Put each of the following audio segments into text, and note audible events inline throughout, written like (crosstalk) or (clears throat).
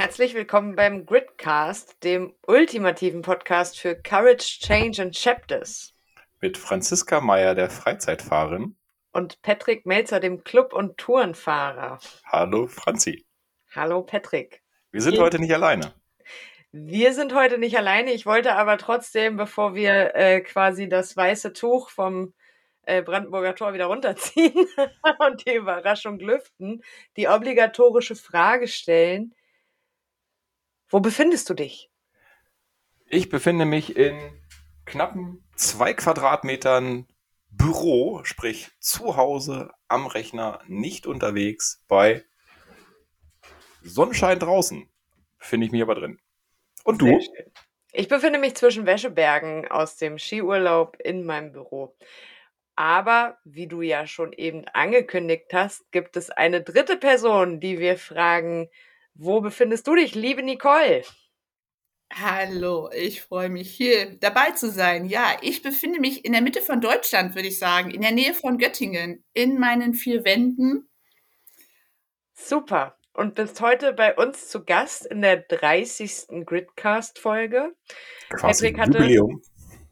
Herzlich willkommen beim Gridcast, dem ultimativen Podcast für Courage, Change and Chapters. Mit Franziska Meyer, der Freizeitfahrerin. Und Patrick Melzer, dem Club- und Tourenfahrer. Hallo Franzi. Hallo Patrick. Wir sind heute nicht alleine. Wir sind heute nicht alleine. Ich wollte aber trotzdem, bevor wir äh, quasi das weiße Tuch vom äh, Brandenburger Tor wieder runterziehen (laughs) und die Überraschung lüften, die obligatorische Frage stellen, wo befindest du dich? Ich befinde mich in knappen zwei Quadratmetern Büro, sprich zu Hause am Rechner, nicht unterwegs, bei Sonnenschein draußen. Befinde ich mich aber drin. Und du? Ich befinde mich zwischen Wäschebergen aus dem Skiurlaub in meinem Büro. Aber wie du ja schon eben angekündigt hast, gibt es eine dritte Person, die wir fragen, wo befindest du dich, liebe Nicole? Hallo, ich freue mich hier dabei zu sein. Ja, ich befinde mich in der Mitte von Deutschland, würde ich sagen, in der Nähe von Göttingen, in meinen vier Wänden. Super. Und bist heute bei uns zu Gast in der 30. Gridcast-Folge. Patrick hatte Jubiläum.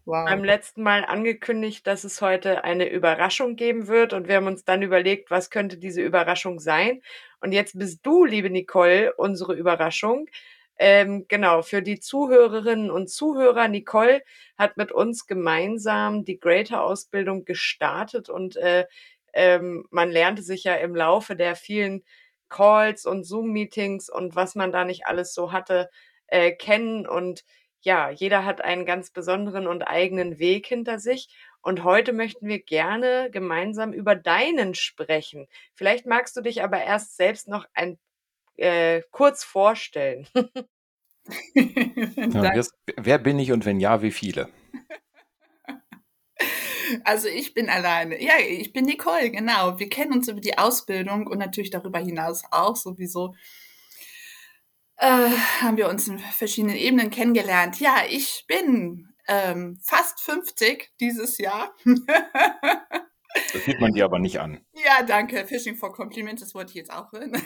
Wow. beim letzten Mal angekündigt, dass es heute eine Überraschung geben wird und wir haben uns dann überlegt, was könnte diese Überraschung sein. Und jetzt bist du, liebe Nicole, unsere Überraschung. Ähm, genau, für die Zuhörerinnen und Zuhörer, Nicole hat mit uns gemeinsam die Greater-Ausbildung gestartet und äh, ähm, man lernte sich ja im Laufe der vielen Calls und Zoom-Meetings und was man da nicht alles so hatte, äh, kennen. Und ja, jeder hat einen ganz besonderen und eigenen Weg hinter sich. Und heute möchten wir gerne gemeinsam über deinen sprechen. Vielleicht magst du dich aber erst selbst noch ein äh, kurz vorstellen. (laughs) (laughs) ja, wer, wer bin ich und wenn ja, wie viele? (laughs) Also ich bin alleine. Ja, ich bin Nicole, genau. Wir kennen uns über die Ausbildung und natürlich darüber hinaus auch sowieso. Äh, haben wir uns in verschiedenen Ebenen kennengelernt. Ja, ich bin ähm, fast 50 dieses Jahr. (laughs) das sieht man dir aber nicht an. Ja, danke. Fishing for Compliments, das wollte ich jetzt auch hören. (laughs)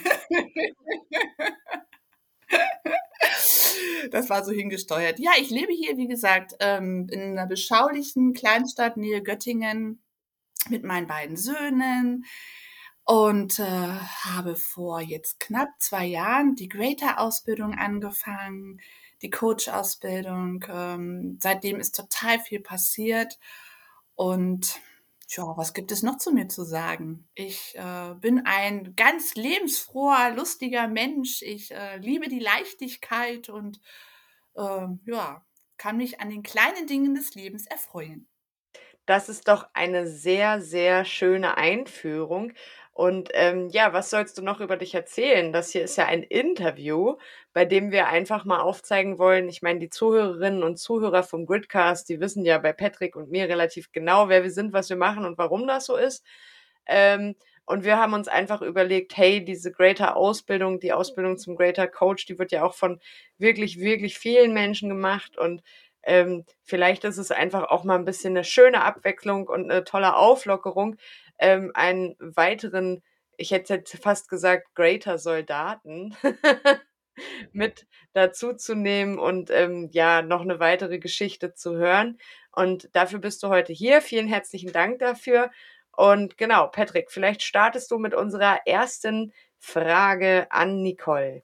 das war so hingesteuert. Ja, ich lebe hier, wie gesagt, ähm, in einer beschaulichen Kleinstadt nähe Göttingen mit meinen beiden Söhnen und äh, habe vor jetzt knapp zwei Jahren die Greater-Ausbildung angefangen die Coach-Ausbildung. Ähm, seitdem ist total viel passiert. Und ja, was gibt es noch zu mir zu sagen? Ich äh, bin ein ganz lebensfroher, lustiger Mensch. Ich äh, liebe die Leichtigkeit und äh, ja, kann mich an den kleinen Dingen des Lebens erfreuen. Das ist doch eine sehr, sehr schöne Einführung. Und ähm, ja, was sollst du noch über dich erzählen? Das hier ist ja ein Interview, bei dem wir einfach mal aufzeigen wollen. Ich meine, die Zuhörerinnen und Zuhörer vom Gridcast, die wissen ja bei Patrick und mir relativ genau, wer wir sind, was wir machen und warum das so ist. Ähm, und wir haben uns einfach überlegt, hey, diese Greater Ausbildung, die Ausbildung zum Greater Coach, die wird ja auch von wirklich, wirklich vielen Menschen gemacht. Und ähm, vielleicht ist es einfach auch mal ein bisschen eine schöne Abwechslung und eine tolle Auflockerung, ähm, einen weiteren, ich hätte jetzt fast gesagt, Greater Soldaten (laughs) mit dazu zu nehmen und ähm, ja, noch eine weitere Geschichte zu hören. Und dafür bist du heute hier. Vielen herzlichen Dank dafür. Und genau, Patrick, vielleicht startest du mit unserer ersten Frage an Nicole.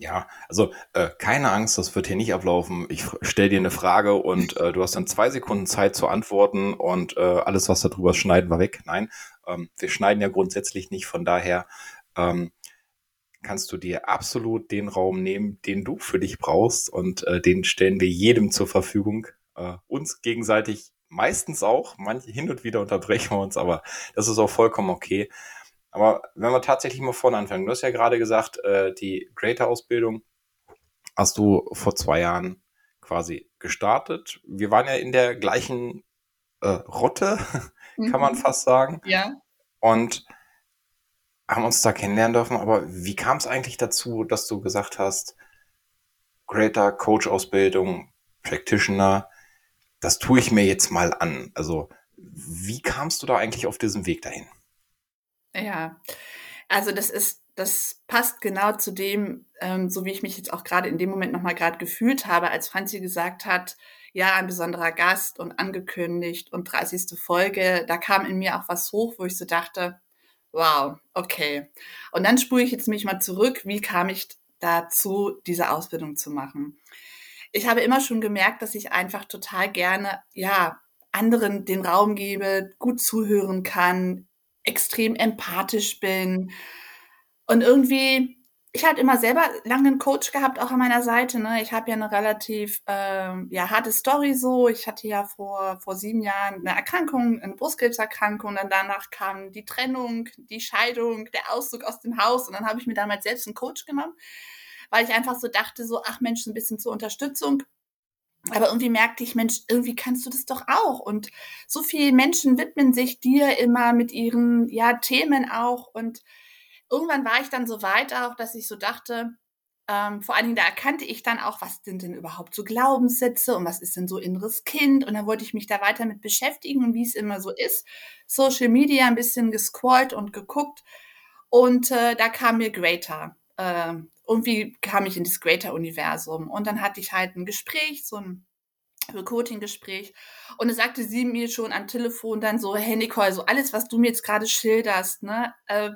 Ja, also äh, keine Angst, das wird hier nicht ablaufen. Ich stelle dir eine Frage und äh, du hast dann zwei Sekunden Zeit zu antworten und äh, alles, was da drüber schneiden, war weg. Nein, ähm, wir schneiden ja grundsätzlich nicht, von daher ähm, kannst du dir absolut den Raum nehmen, den du für dich brauchst und äh, den stellen wir jedem zur Verfügung. Äh, uns gegenseitig meistens auch, manche hin und wieder unterbrechen wir uns, aber das ist auch vollkommen okay. Aber wenn wir tatsächlich mal vorne anfangen, du hast ja gerade gesagt, äh, die Greater-Ausbildung hast du vor zwei Jahren quasi gestartet. Wir waren ja in der gleichen äh, Rotte, (laughs) kann mhm. man fast sagen. Ja. Und haben uns da kennenlernen dürfen. Aber wie kam es eigentlich dazu, dass du gesagt hast, Greater Coach-Ausbildung, Practitioner, das tue ich mir jetzt mal an. Also wie kamst du da eigentlich auf diesem Weg dahin? Ja, also das ist das passt genau zu dem, ähm, so wie ich mich jetzt auch gerade in dem Moment nochmal gerade gefühlt habe, als Franzi gesagt hat, ja, ein besonderer Gast und angekündigt und 30. Folge, da kam in mir auch was hoch, wo ich so dachte, wow, okay. Und dann spule ich jetzt mich mal zurück, wie kam ich dazu, diese Ausbildung zu machen? Ich habe immer schon gemerkt, dass ich einfach total gerne, ja, anderen den Raum gebe, gut zuhören kann, extrem empathisch bin und irgendwie ich hatte immer selber lange einen Coach gehabt, auch an meiner Seite. Ne? Ich habe ja eine relativ ähm, ja, harte Story so. Ich hatte ja vor, vor sieben Jahren eine Erkrankung, eine Brustkrebserkrankung. Dann danach kam die Trennung, die Scheidung, der Auszug aus dem Haus. Und dann habe ich mir damals selbst einen Coach genommen, weil ich einfach so dachte, so, ach Mensch, ein bisschen zur Unterstützung. Aber irgendwie merkte ich, Mensch, irgendwie kannst du das doch auch. Und so viele Menschen widmen sich dir immer mit ihren ja, Themen auch. Und irgendwann war ich dann so weit auch, dass ich so dachte, ähm, vor allen Dingen da erkannte ich dann auch, was sind denn überhaupt so Glaubenssätze und was ist denn so inneres Kind und dann wollte ich mich da weiter mit beschäftigen und wie es immer so ist, Social Media ein bisschen gescrollt und geguckt und äh, da kam mir Greater. Äh, irgendwie kam ich in das Greater-Universum und dann hatte ich halt ein Gespräch, so ein Recruiting-Gespräch. Und da sagte sie mir schon am Telefon dann so, hey Nicole, so alles, was du mir jetzt gerade schilderst, ne, äh,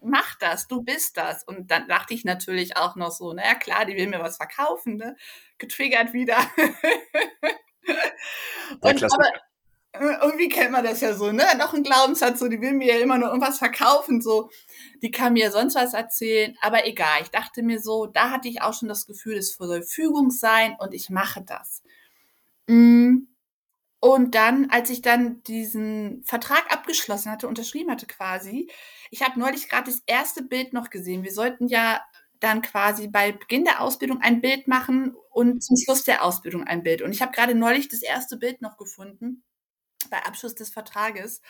mach das, du bist das. Und dann dachte ich natürlich auch noch so, naja klar, die will mir was verkaufen, ne? Getriggert wieder. (laughs) und, aber irgendwie kennt man das ja so, ne? Noch ein Glaubenssatz, so, die will mir ja immer nur irgendwas verkaufen, so. Die kann mir sonst was erzählen, aber egal. Ich dachte mir so, da hatte ich auch schon das Gefühl, es soll Fügung sein und ich mache das. Mm. Und dann, als ich dann diesen Vertrag abgeschlossen hatte, unterschrieben hatte quasi, ich habe neulich gerade das erste Bild noch gesehen. Wir sollten ja dann quasi bei Beginn der Ausbildung ein Bild machen und zum Schluss der Ausbildung ein Bild. Und ich habe gerade neulich das erste Bild noch gefunden bei Abschluss des Vertrages.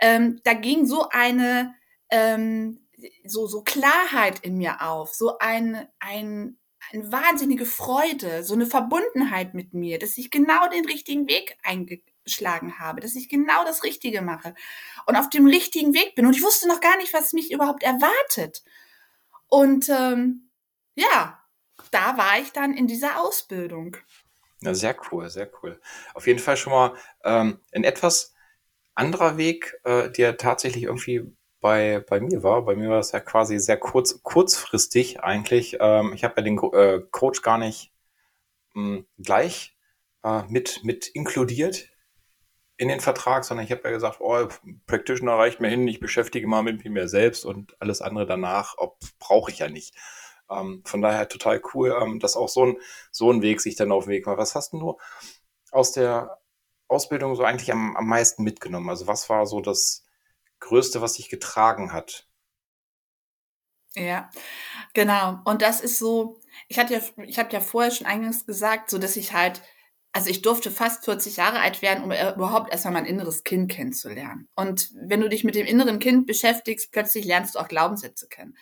Ähm, da ging so eine ähm, so so Klarheit in mir auf, so ein ein eine wahnsinnige Freude, so eine Verbundenheit mit mir, dass ich genau den richtigen Weg eingeschlagen habe, dass ich genau das Richtige mache und auf dem richtigen Weg bin. Und ich wusste noch gar nicht, was mich überhaupt erwartet. Und ähm, ja, da war ich dann in dieser Ausbildung. Ja, sehr cool, sehr cool. Auf jeden Fall schon mal ähm, ein etwas anderer Weg, äh, der tatsächlich irgendwie bei, bei mir war. Bei mir war es ja quasi sehr kurz, kurzfristig eigentlich. Ähm, ich habe ja den äh, Coach gar nicht mh, hm, gleich äh, mit, mit inkludiert in den Vertrag, sondern ich habe ja gesagt, oh, Practitioner reicht mir hin, ich beschäftige mal mit mir selbst und alles andere danach brauche ich ja nicht. Ähm, von daher total cool, ähm, dass auch so ein, so ein Weg sich dann auf den Weg war. Was hast du aus der Ausbildung so eigentlich am, am meisten mitgenommen? Also was war so das, Größte, was dich getragen hat. Ja, genau. Und das ist so, ich hatte ja, ich habe ja vorher schon eingangs gesagt, so dass ich halt, also ich durfte fast 40 Jahre alt werden, um überhaupt erstmal mein inneres Kind kennenzulernen. Und wenn du dich mit dem inneren Kind beschäftigst, plötzlich lernst du auch Glaubenssätze kennen.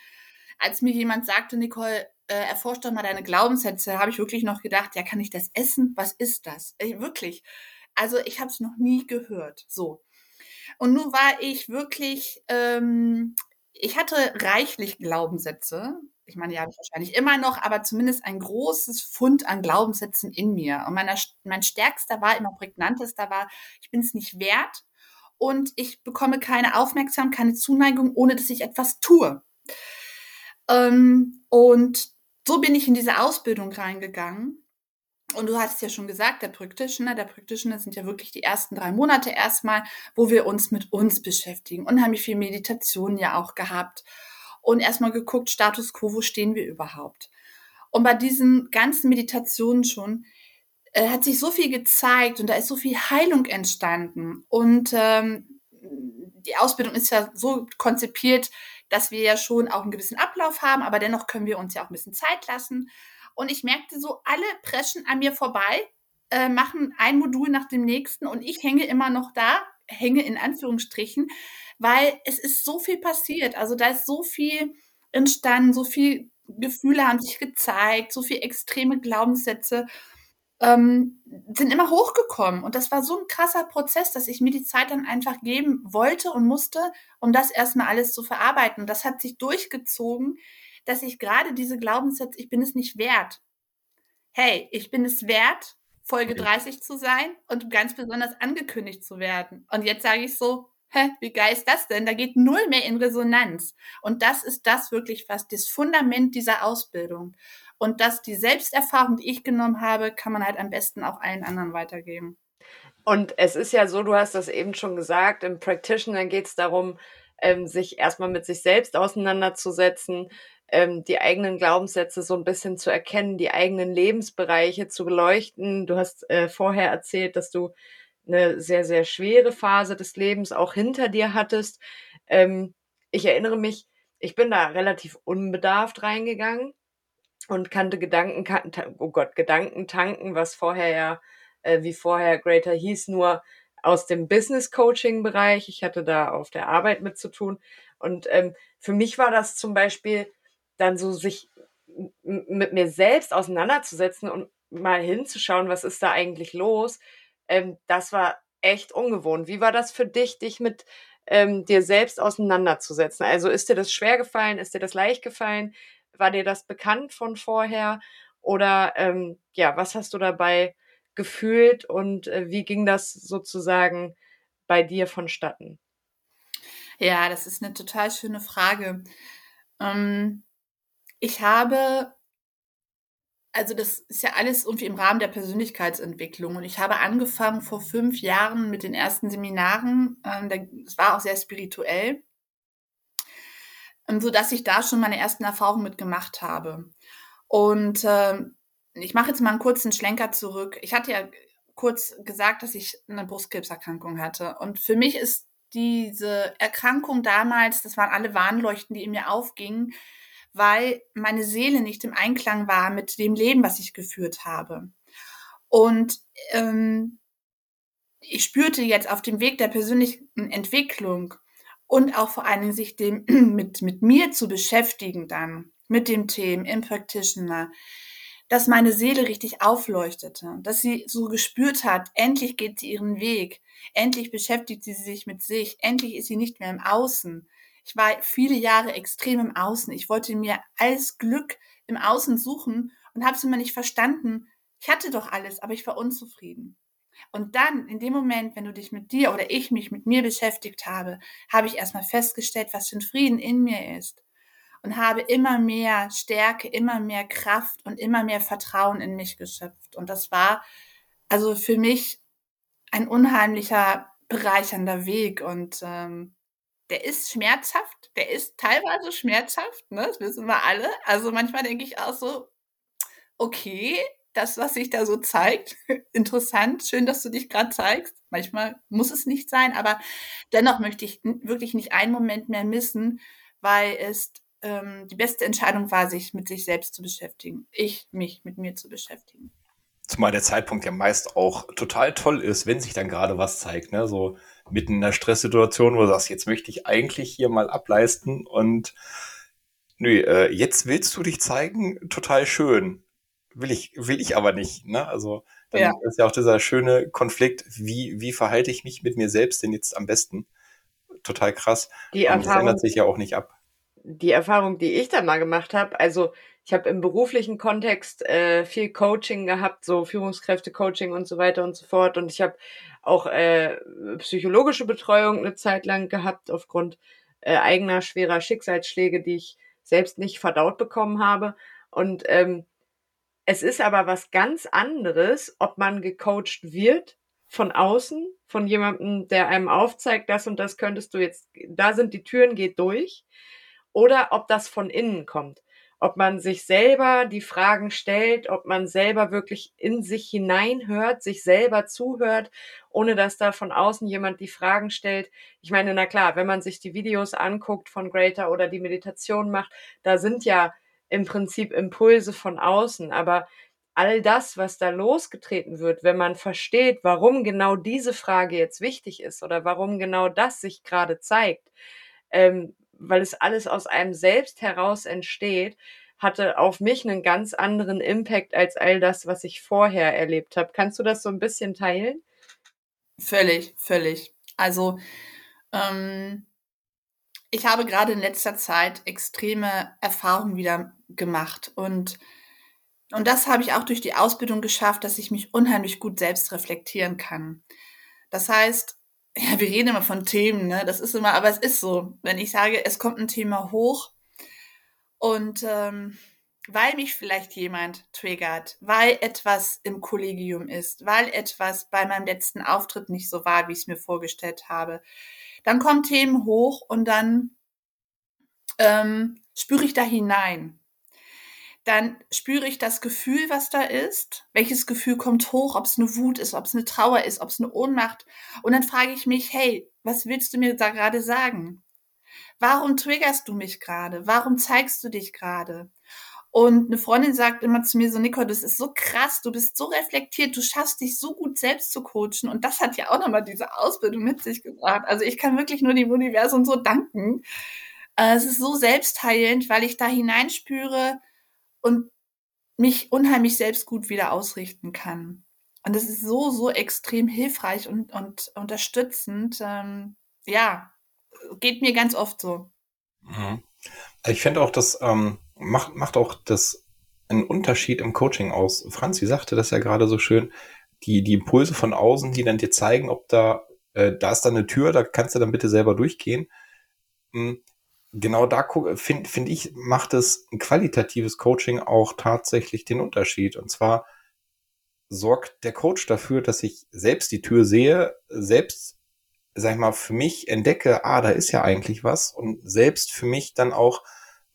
Als mir jemand sagte, Nicole, äh, erforscht doch mal deine Glaubenssätze, habe ich wirklich noch gedacht, ja, kann ich das essen? Was ist das? Ey, wirklich. Also ich habe es noch nie gehört. So. Und nun war ich wirklich, ähm, ich hatte reichlich Glaubenssätze. Ich meine, ja, wahrscheinlich immer noch, aber zumindest ein großes Fund an Glaubenssätzen in mir. Und meiner, mein stärkster war, immer prägnantester war, ich bin es nicht wert und ich bekomme keine Aufmerksamkeit, keine Zuneigung, ohne dass ich etwas tue. Ähm, und so bin ich in diese Ausbildung reingegangen und du hast ja schon gesagt, der Practitioner, der Practitioner sind ja wirklich die ersten drei Monate erstmal, wo wir uns mit uns beschäftigen. Unheimlich viel Meditation ja auch gehabt und erstmal geguckt, Status quo, wo stehen wir überhaupt? Und bei diesen ganzen Meditationen schon äh, hat sich so viel gezeigt und da ist so viel Heilung entstanden. Und ähm, die Ausbildung ist ja so konzipiert, dass wir ja schon auch einen gewissen Ablauf haben, aber dennoch können wir uns ja auch ein bisschen Zeit lassen. Und ich merkte so, alle preschen an mir vorbei, äh, machen ein Modul nach dem nächsten und ich hänge immer noch da, hänge in Anführungsstrichen, weil es ist so viel passiert. Also da ist so viel entstanden, so viel Gefühle haben sich gezeigt, so viel extreme Glaubenssätze. Ähm, sind immer hochgekommen. Und das war so ein krasser Prozess, dass ich mir die Zeit dann einfach geben wollte und musste, um das erstmal alles zu verarbeiten. Und das hat sich durchgezogen, dass ich gerade diese Glaubenssätze, ich bin es nicht wert. Hey, ich bin es wert, Folge 30 zu sein und ganz besonders angekündigt zu werden. Und jetzt sage ich so, hä, wie geil ist das denn? Da geht null mehr in Resonanz. Und das ist das wirklich fast das Fundament dieser Ausbildung. Und dass die Selbsterfahrung, die ich genommen habe, kann man halt am besten auch allen anderen weitergeben. Und es ist ja so, du hast das eben schon gesagt, im Practitioner geht es darum, ähm, sich erstmal mit sich selbst auseinanderzusetzen, ähm, die eigenen Glaubenssätze so ein bisschen zu erkennen, die eigenen Lebensbereiche zu beleuchten. Du hast äh, vorher erzählt, dass du eine sehr, sehr schwere Phase des Lebens auch hinter dir hattest. Ähm, ich erinnere mich, ich bin da relativ unbedarft reingegangen und kannte Gedanken, oh Gott, Gedanken tanken, was vorher ja, äh, wie vorher Greater hieß, nur aus dem Business Coaching Bereich. Ich hatte da auf der Arbeit mit zu tun. Und ähm, für mich war das zum Beispiel dann so, sich mit mir selbst auseinanderzusetzen und mal hinzuschauen, was ist da eigentlich los. Ähm, das war echt ungewohnt. Wie war das für dich, dich mit ähm, dir selbst auseinanderzusetzen? Also ist dir das schwer gefallen? Ist dir das leicht gefallen? War dir das bekannt von vorher? Oder ähm, ja, was hast du dabei gefühlt und äh, wie ging das sozusagen bei dir vonstatten? Ja, das ist eine total schöne Frage. Ähm, ich habe, also das ist ja alles irgendwie im Rahmen der Persönlichkeitsentwicklung und ich habe angefangen vor fünf Jahren mit den ersten Seminaren. Ähm, das war auch sehr spirituell so dass ich da schon meine ersten Erfahrungen mitgemacht habe. Und äh, ich mache jetzt mal einen kurzen Schlenker zurück. Ich hatte ja kurz gesagt, dass ich eine Brustkrebserkrankung hatte. Und für mich ist diese Erkrankung damals, das waren alle Warnleuchten, die in mir aufgingen, weil meine Seele nicht im Einklang war mit dem Leben, was ich geführt habe. Und ähm, ich spürte jetzt auf dem Weg der persönlichen Entwicklung, und auch vor allen Dingen sich dem (clears throat) mit, mit mir zu beschäftigen dann, mit dem Thema im Practitioner, dass meine Seele richtig aufleuchtete, dass sie so gespürt hat, endlich geht sie ihren Weg, endlich beschäftigt sie sich mit sich, endlich ist sie nicht mehr im Außen. Ich war viele Jahre extrem im Außen. Ich wollte mir alles Glück im Außen suchen und habe es immer nicht verstanden. Ich hatte doch alles, aber ich war unzufrieden. Und dann, in dem Moment, wenn du dich mit dir oder ich mich mit mir beschäftigt habe, habe ich erstmal festgestellt, was für ein Frieden in mir ist. Und habe immer mehr Stärke, immer mehr Kraft und immer mehr Vertrauen in mich geschöpft. Und das war also für mich ein unheimlicher, bereichernder Weg. Und ähm, der ist schmerzhaft, der ist teilweise schmerzhaft, ne? das wissen wir alle. Also manchmal denke ich auch so, okay, das, was sich da so zeigt. (laughs) Interessant, schön, dass du dich gerade zeigst. Manchmal muss es nicht sein, aber dennoch möchte ich wirklich nicht einen Moment mehr missen, weil es ähm, die beste Entscheidung war, sich mit sich selbst zu beschäftigen. Ich mich mit mir zu beschäftigen. Zumal der Zeitpunkt ja meist auch total toll ist, wenn sich dann gerade was zeigt, ne? So mitten in der Stresssituation, wo du sagst, jetzt möchte ich eigentlich hier mal ableisten und nö, äh, jetzt willst du dich zeigen, total schön will ich, will ich aber nicht. Ne? Also dann ja. ist ja auch dieser schöne Konflikt, wie, wie verhalte ich mich mit mir selbst denn jetzt am besten? Total krass. Die Und das ändert sich ja auch nicht ab. Die Erfahrung, die ich da mal gemacht habe, also ich habe im beruflichen Kontext äh, viel Coaching gehabt, so Führungskräfte-Coaching und so weiter und so fort. Und ich habe auch äh, psychologische Betreuung eine Zeit lang gehabt, aufgrund äh, eigener schwerer Schicksalsschläge, die ich selbst nicht verdaut bekommen habe. Und ähm, es ist aber was ganz anderes, ob man gecoacht wird von außen, von jemandem, der einem aufzeigt, das und das könntest du jetzt, da sind die Türen, geht durch, oder ob das von innen kommt. Ob man sich selber die Fragen stellt, ob man selber wirklich in sich hineinhört, sich selber zuhört, ohne dass da von außen jemand die Fragen stellt. Ich meine, na klar, wenn man sich die Videos anguckt von Greater oder die Meditation macht, da sind ja im Prinzip Impulse von außen, aber all das, was da losgetreten wird, wenn man versteht, warum genau diese Frage jetzt wichtig ist oder warum genau das sich gerade zeigt, ähm, weil es alles aus einem selbst heraus entsteht, hatte auf mich einen ganz anderen Impact als all das, was ich vorher erlebt habe. Kannst du das so ein bisschen teilen? Völlig, völlig. Also ähm, ich habe gerade in letzter Zeit extreme Erfahrungen wieder gemacht und und das habe ich auch durch die Ausbildung geschafft, dass ich mich unheimlich gut selbst reflektieren kann. Das heißt, (laughs) ja, wir reden immer von Themen, ne? Das ist immer, aber es ist so. Wenn ich sage, es kommt ein Thema hoch und ähm, weil mich vielleicht jemand triggert, weil etwas im Kollegium ist, weil etwas bei meinem letzten Auftritt nicht so war, wie ich es mir vorgestellt habe, dann kommen Themen hoch und dann ähm, spüre ich da hinein dann spüre ich das Gefühl, was da ist. Welches Gefühl kommt hoch, ob es eine Wut ist, ob es eine Trauer ist, ob es eine Ohnmacht. Und dann frage ich mich, hey, was willst du mir da gerade sagen? Warum triggerst du mich gerade? Warum zeigst du dich gerade? Und eine Freundin sagt immer zu mir so, Nico, das ist so krass, du bist so reflektiert, du schaffst dich so gut selbst zu coachen. Und das hat ja auch nochmal diese Ausbildung mit sich gebracht. Also ich kann wirklich nur dem Universum so danken. Äh, es ist so selbstheilend, weil ich da hineinspüre, und mich unheimlich selbst gut wieder ausrichten kann. Und das ist so, so extrem hilfreich und, und unterstützend. Ähm, ja, geht mir ganz oft so. Mhm. Ich finde auch, das ähm, macht, macht auch das einen Unterschied im Coaching aus. Franzi sagte das ja gerade so schön, die, die Impulse von außen, die dann dir zeigen, ob da, äh, da ist da eine Tür, da kannst du dann bitte selber durchgehen. Hm, genau da finde find ich, macht es ein qualitatives Coaching auch tatsächlich den Unterschied. Und zwar sorgt der Coach dafür, dass ich selbst die Tür sehe, selbst, sag ich mal, für mich entdecke, ah, da ist ja eigentlich was und selbst für mich dann auch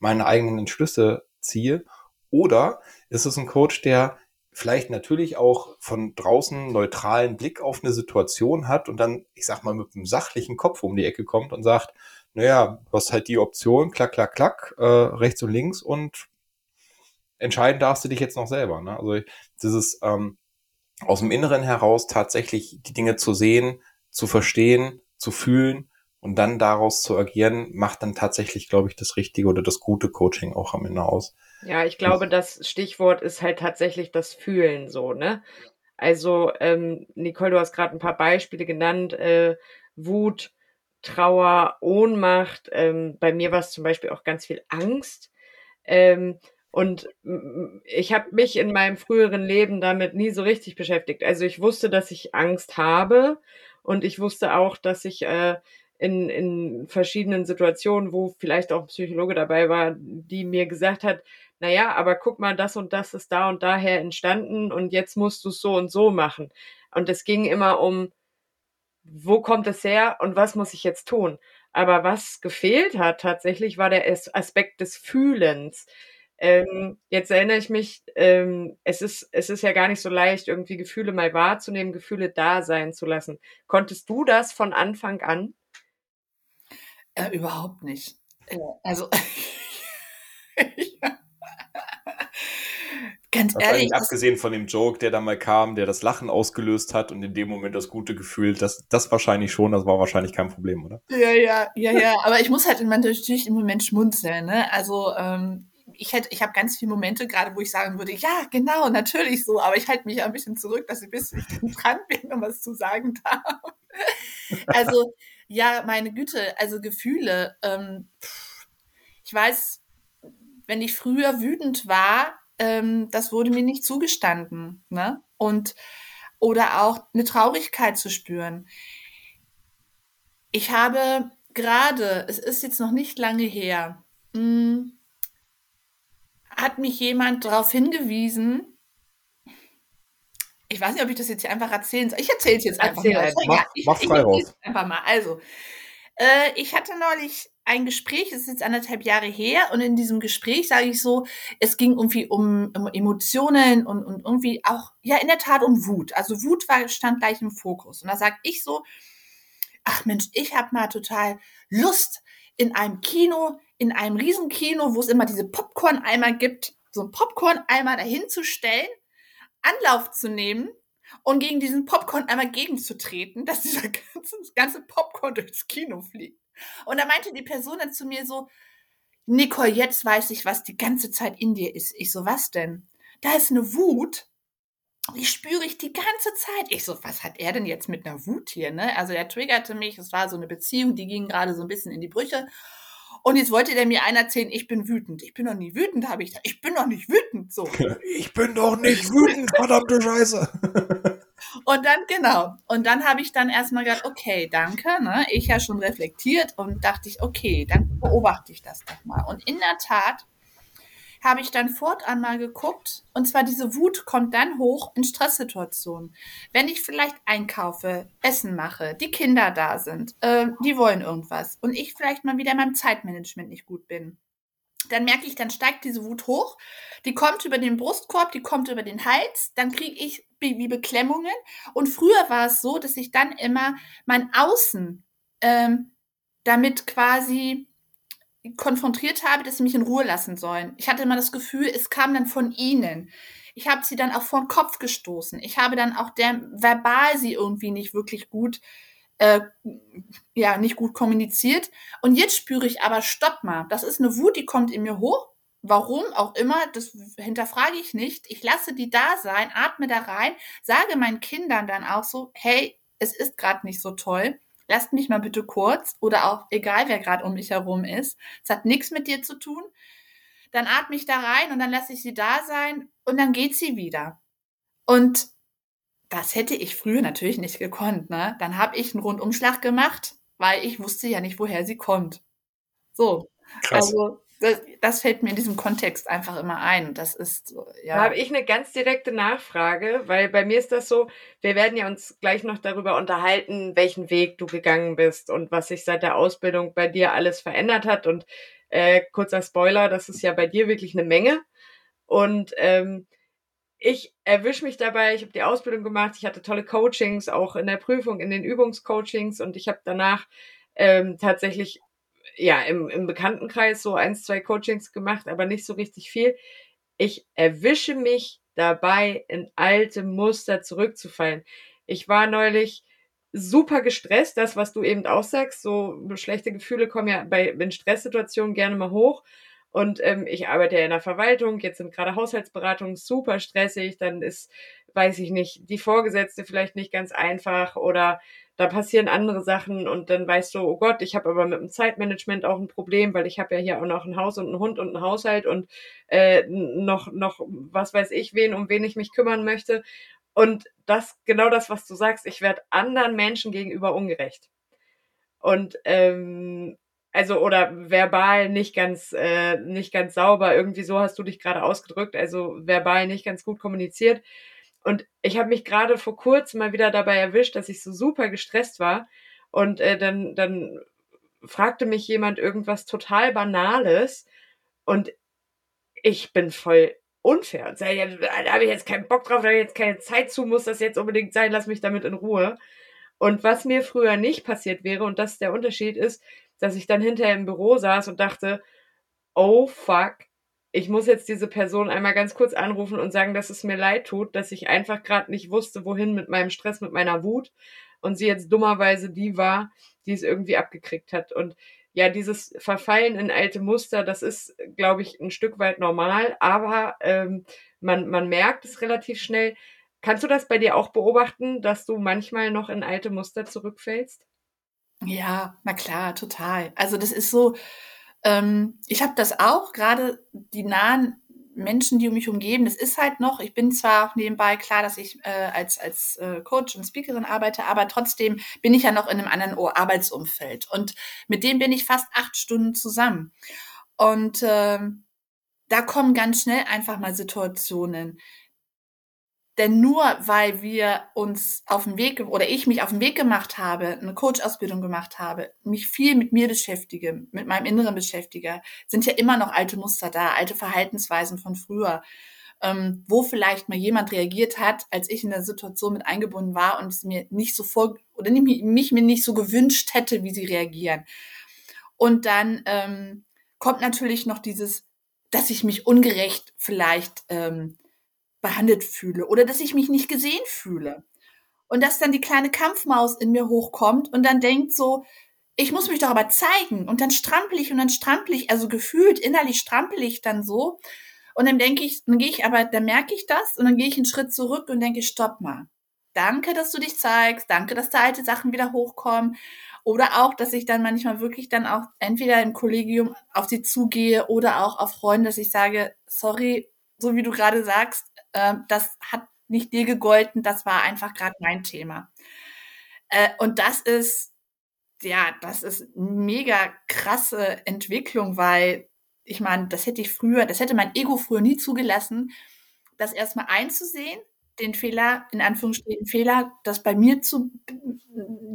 meine eigenen Entschlüsse ziehe. Oder ist es ein Coach, der vielleicht natürlich auch von draußen neutralen Blick auf eine Situation hat und dann, ich sag mal, mit einem sachlichen Kopf um die Ecke kommt und sagt, naja, du hast halt die Option, klack, klack, klack, äh, rechts und links und entscheiden darfst du dich jetzt noch selber. Ne? Also dieses ähm, aus dem Inneren heraus tatsächlich die Dinge zu sehen, zu verstehen, zu fühlen und dann daraus zu agieren, macht dann tatsächlich, glaube ich, das richtige oder das gute Coaching auch am Ende aus. Ja, ich glaube, das Stichwort ist halt tatsächlich das Fühlen so, ne? Also, ähm, Nicole, du hast gerade ein paar Beispiele genannt, äh, Wut, Trauer, Ohnmacht. Ähm, bei mir war es zum Beispiel auch ganz viel Angst. Ähm, und ich habe mich in meinem früheren Leben damit nie so richtig beschäftigt. Also ich wusste, dass ich Angst habe und ich wusste auch, dass ich äh, in, in verschiedenen Situationen, wo vielleicht auch ein Psychologe dabei war, die mir gesagt hat, naja, aber guck mal, das und das ist da und daher entstanden und jetzt musst du es so und so machen. Und es ging immer um wo kommt es her und was muss ich jetzt tun? Aber was gefehlt hat tatsächlich, war der Aspekt des Fühlens. Ähm, jetzt erinnere ich mich, ähm, es, ist, es ist ja gar nicht so leicht, irgendwie Gefühle mal wahrzunehmen, Gefühle da sein zu lassen. Konntest du das von Anfang an? Äh, überhaupt nicht. Äh, also. (laughs) Ganz ehrlich. Abgesehen von dem Joke, der da mal kam, der das Lachen ausgelöst hat und in dem Moment das gute Gefühl, das, das wahrscheinlich schon, das war wahrscheinlich kein Problem, oder? Ja, ja, ja, ja. Aber ich muss halt natürlich im Moment schmunzeln, ne? Also, ähm, ich hätte, ich habe ganz viele Momente gerade, wo ich sagen würde, ja, genau, natürlich so, aber ich halte mich ein bisschen zurück, dass ich bis ich dran bin, um was zu sagen darf. Also, ja, meine Güte, also Gefühle. Ähm, ich weiß, wenn ich früher wütend war, ähm, das wurde mir nicht zugestanden. Ne? Und oder auch eine Traurigkeit zu spüren. Ich habe gerade, es ist jetzt noch nicht lange her, mh, hm, hat mich jemand darauf hingewiesen, ich weiß nicht, ob ich das jetzt hier einfach erzählen soll. Ich erzähle es jetzt einfach Erzähl mal. Mach, ich, mach frei ich, raus. Einfach mal. Also, äh, ich hatte neulich ein Gespräch, es ist jetzt anderthalb Jahre her, und in diesem Gespräch sage ich so, es ging irgendwie um, um Emotionen und, und irgendwie auch, ja, in der Tat um Wut. Also Wut war, stand gleich im Fokus. Und da sage ich so, ach Mensch, ich habe mal total Lust, in einem Kino, in einem Riesenkino, wo es immer diese Popcorn-Eimer gibt, so einen Popcorn-Eimer dahin zu stellen, Anlauf zu nehmen und gegen diesen Popcorn einmal gegenzutreten, dass dieser (laughs) ganze, ganze Popcorn durchs Kino fliegt. Und da meinte die Person dann zu mir so, Nicole, jetzt weiß ich, was die ganze Zeit in dir ist. Ich so, was denn? Da ist eine Wut, die spüre ich die ganze Zeit. Ich so, was hat er denn jetzt mit einer Wut hier, ne? Also er triggerte mich, es war so eine Beziehung, die ging gerade so ein bisschen in die Brüche. Und jetzt wollte der mir einer erzählen, ich bin wütend. Ich bin doch nie wütend, habe ich gesagt. Ich bin doch nicht wütend, so. (laughs) Ich bin doch nicht wütend, verdammte Scheiße. (laughs) Und dann, genau. Und dann habe ich dann erstmal gedacht, okay, danke, ne? Ich ja schon reflektiert und dachte ich, okay, dann beobachte ich das doch mal. Und in der Tat habe ich dann fortan mal geguckt. Und zwar diese Wut kommt dann hoch in Stresssituationen. Wenn ich vielleicht einkaufe, Essen mache, die Kinder da sind, äh, die wollen irgendwas und ich vielleicht mal wieder in meinem Zeitmanagement nicht gut bin. Dann merke ich, dann steigt diese Wut hoch, die kommt über den Brustkorb, die kommt über den Hals, dann kriege ich wie Beklemmungen. Und früher war es so, dass ich dann immer mein Außen ähm, damit quasi konfrontiert habe, dass sie mich in Ruhe lassen sollen. Ich hatte immer das Gefühl, es kam dann von ihnen. Ich habe sie dann auch vor den Kopf gestoßen. Ich habe dann auch der verbal sie irgendwie nicht wirklich gut, äh, ja, nicht gut kommuniziert. Und jetzt spüre ich aber, stopp mal, das ist eine Wut, die kommt in mir hoch. Warum auch immer, das hinterfrage ich nicht. Ich lasse die da sein, atme da rein, sage meinen Kindern dann auch so, hey, es ist gerade nicht so toll lasst mich mal bitte kurz oder auch egal, wer gerade um mich herum ist. Es hat nichts mit dir zu tun. Dann atme ich da rein und dann lasse ich sie da sein und dann geht sie wieder. Und das hätte ich früher natürlich nicht gekonnt. Ne? Dann habe ich einen Rundumschlag gemacht, weil ich wusste ja nicht, woher sie kommt. So. Krass. Also das, das, fällt mir in diesem Kontext einfach immer ein. Das ist, ja. Da habe ich eine ganz direkte Nachfrage, weil bei mir ist das so, wir werden ja uns gleich noch darüber unterhalten, welchen Weg du gegangen bist und was sich seit der Ausbildung bei dir alles verändert hat. Und äh, kurzer Spoiler, das ist ja bei dir wirklich eine Menge. Und ähm, ich erwische mich dabei, ich habe die Ausbildung gemacht, ich hatte tolle Coachings, auch in der Prüfung, in den Übungscoachings und ich habe danach ähm, tatsächlich ja, im, im Bekanntenkreis so eins, zwei Coachings gemacht, aber nicht so richtig viel. Ich erwische mich dabei, in alte Muster zurückzufallen. Ich war neulich super gestresst, das, was du eben auch sagst, so schlechte Gefühle kommen ja bei in Stresssituationen gerne mal hoch. Und ähm, ich arbeite ja in der Verwaltung, jetzt sind gerade Haushaltsberatungen super stressig, dann ist, weiß ich nicht, die Vorgesetzte vielleicht nicht ganz einfach oder da passieren andere Sachen und dann weißt du, oh Gott, ich habe aber mit dem Zeitmanagement auch ein Problem, weil ich habe ja hier auch noch ein Haus und einen Hund und einen Haushalt und äh, noch, noch was weiß ich wen, um wen ich mich kümmern möchte. Und das, genau das, was du sagst, ich werde anderen Menschen gegenüber ungerecht. Und ähm, also oder verbal nicht ganz äh, nicht ganz sauber irgendwie so hast du dich gerade ausgedrückt also verbal nicht ganz gut kommuniziert und ich habe mich gerade vor kurzem mal wieder dabei erwischt, dass ich so super gestresst war. Und äh, dann, dann fragte mich jemand irgendwas total Banales. Und ich bin voll unfair. Und sage, da habe ich jetzt keinen Bock drauf, da habe ich jetzt keine Zeit zu, muss das jetzt unbedingt sein, lass mich damit in Ruhe. Und was mir früher nicht passiert wäre, und das ist der Unterschied ist, dass ich dann hinterher im Büro saß und dachte, oh fuck, ich muss jetzt diese Person einmal ganz kurz anrufen und sagen, dass es mir leid tut, dass ich einfach gerade nicht wusste, wohin mit meinem Stress, mit meiner Wut und sie jetzt dummerweise die war, die es irgendwie abgekriegt hat. Und ja, dieses Verfallen in alte Muster, das ist, glaube ich, ein Stück weit normal, aber ähm, man, man merkt es relativ schnell. Kannst du das bei dir auch beobachten, dass du manchmal noch in alte Muster zurückfällst? Ja, na klar, total. Also das ist so, ähm, ich habe das auch, gerade die nahen Menschen, die um mich umgeben, das ist halt noch, ich bin zwar nebenbei klar, dass ich äh, als, als äh, Coach und Speakerin arbeite, aber trotzdem bin ich ja noch in einem anderen Arbeitsumfeld. Und mit dem bin ich fast acht Stunden zusammen. Und äh, da kommen ganz schnell einfach mal Situationen, denn nur weil wir uns auf den Weg oder ich mich auf den Weg gemacht habe, eine Coach-Ausbildung gemacht habe, mich viel mit mir beschäftige, mit meinem Inneren beschäftige, sind ja immer noch alte Muster da, alte Verhaltensweisen von früher, ähm, wo vielleicht mal jemand reagiert hat, als ich in der Situation mit eingebunden war und es mir nicht so vor oder mich, mich mir nicht so gewünscht hätte, wie sie reagieren. Und dann ähm, kommt natürlich noch dieses, dass ich mich ungerecht vielleicht ähm, behandelt fühle oder dass ich mich nicht gesehen fühle. Und dass dann die kleine Kampfmaus in mir hochkommt und dann denkt so, ich muss mich doch aber zeigen und dann strampel ich und dann strampel ich, also gefühlt innerlich strampel ich dann so und dann denke ich, dann gehe ich aber, dann merke ich das und dann gehe ich einen Schritt zurück und denke, stopp mal. Danke, dass du dich zeigst, danke, dass da alte Sachen wieder hochkommen oder auch, dass ich dann manchmal wirklich dann auch entweder im Kollegium auf sie zugehe oder auch auf Freunde, dass ich sage, sorry, so wie du gerade sagst, äh, das hat nicht dir gegolten, das war einfach gerade mein Thema. Äh, und das ist ja, das ist mega krasse Entwicklung, weil ich meine, das hätte ich früher, das hätte mein Ego früher nie zugelassen, das erstmal einzusehen, den Fehler, in Anführungsstrichen Fehler, das bei mir zu,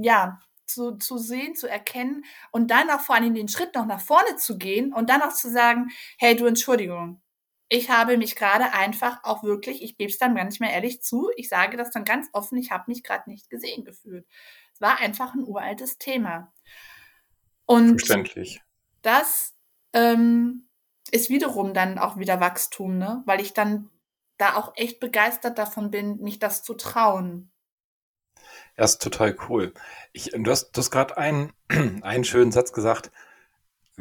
ja, zu, zu sehen, zu erkennen und dann auch vor allem den Schritt noch nach vorne zu gehen und dann auch zu sagen, hey, du Entschuldigung, ich habe mich gerade einfach auch wirklich, ich gebe es dann gar nicht mehr ehrlich zu, ich sage das dann ganz offen, ich habe mich gerade nicht gesehen gefühlt war einfach ein uraltes Thema. Und Verständlich. das ähm, ist wiederum dann auch wieder Wachstum, ne? weil ich dann da auch echt begeistert davon bin, mich das zu trauen. Ja, ist total cool. Ich, du hast, du hast gerade einen, (clears throat) einen schönen Satz gesagt,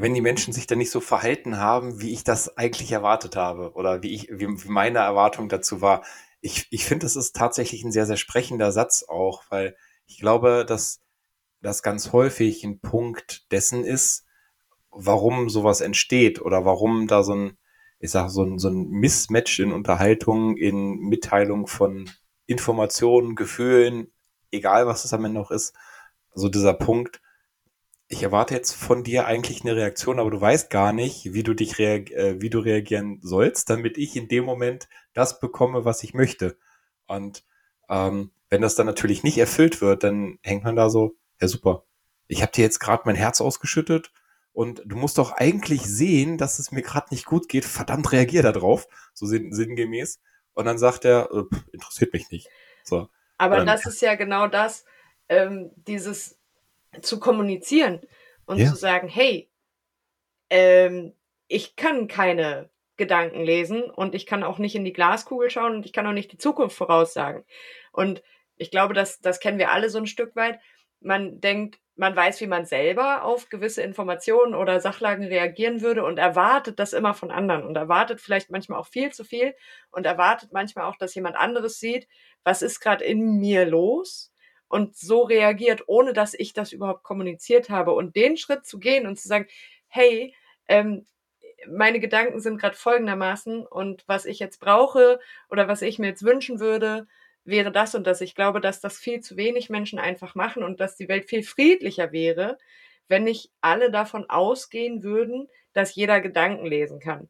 wenn die Menschen sich dann nicht so verhalten haben, wie ich das eigentlich erwartet habe oder wie ich, wie, meine Erwartung dazu war. Ich, ich finde, das ist tatsächlich ein sehr, sehr sprechender Satz auch, weil ich glaube, dass das ganz häufig ein Punkt dessen ist, warum sowas entsteht oder warum da so ein, ich sag, so ein, so ein Mismatch in Unterhaltung, in Mitteilung von Informationen, Gefühlen, egal was es am Ende noch ist, so dieser Punkt, ich erwarte jetzt von dir eigentlich eine Reaktion, aber du weißt gar nicht, wie du dich äh, wie du reagieren sollst, damit ich in dem Moment das bekomme, was ich möchte. Und ähm, wenn das dann natürlich nicht erfüllt wird, dann hängt man da so, ja super, ich habe dir jetzt gerade mein Herz ausgeschüttet und du musst doch eigentlich sehen, dass es mir gerade nicht gut geht. Verdammt, reagier da drauf, so sinn, sinngemäß. Und dann sagt er, äh, interessiert mich nicht. So. Aber dann, das ist ja genau das, ähm, dieses zu kommunizieren und Ja. zu sagen, hey, ähm, ich kann keine Gedanken lesen und ich kann auch nicht in die Glaskugel schauen und ich kann auch nicht die Zukunft voraussagen. Und ich glaube, das, das kennen wir alle so ein Stück weit. Man denkt, man weiß, wie man selber auf gewisse Informationen oder Sachlagen reagieren würde und erwartet das immer von anderen und erwartet vielleicht manchmal auch viel zu viel und erwartet manchmal auch, dass jemand anderes sieht, was ist gerade in mir los und so reagiert, ohne dass ich das überhaupt kommuniziert habe. Und den Schritt zu gehen und zu sagen, hey, ähm, meine Gedanken sind gerade folgendermaßen und was ich jetzt brauche oder was ich mir jetzt wünschen würde, wäre das und das. Ich glaube, dass das viel zu wenig Menschen einfach machen und dass die Welt viel friedlicher wäre, wenn nicht alle davon ausgehen würden, dass jeder Gedanken lesen kann.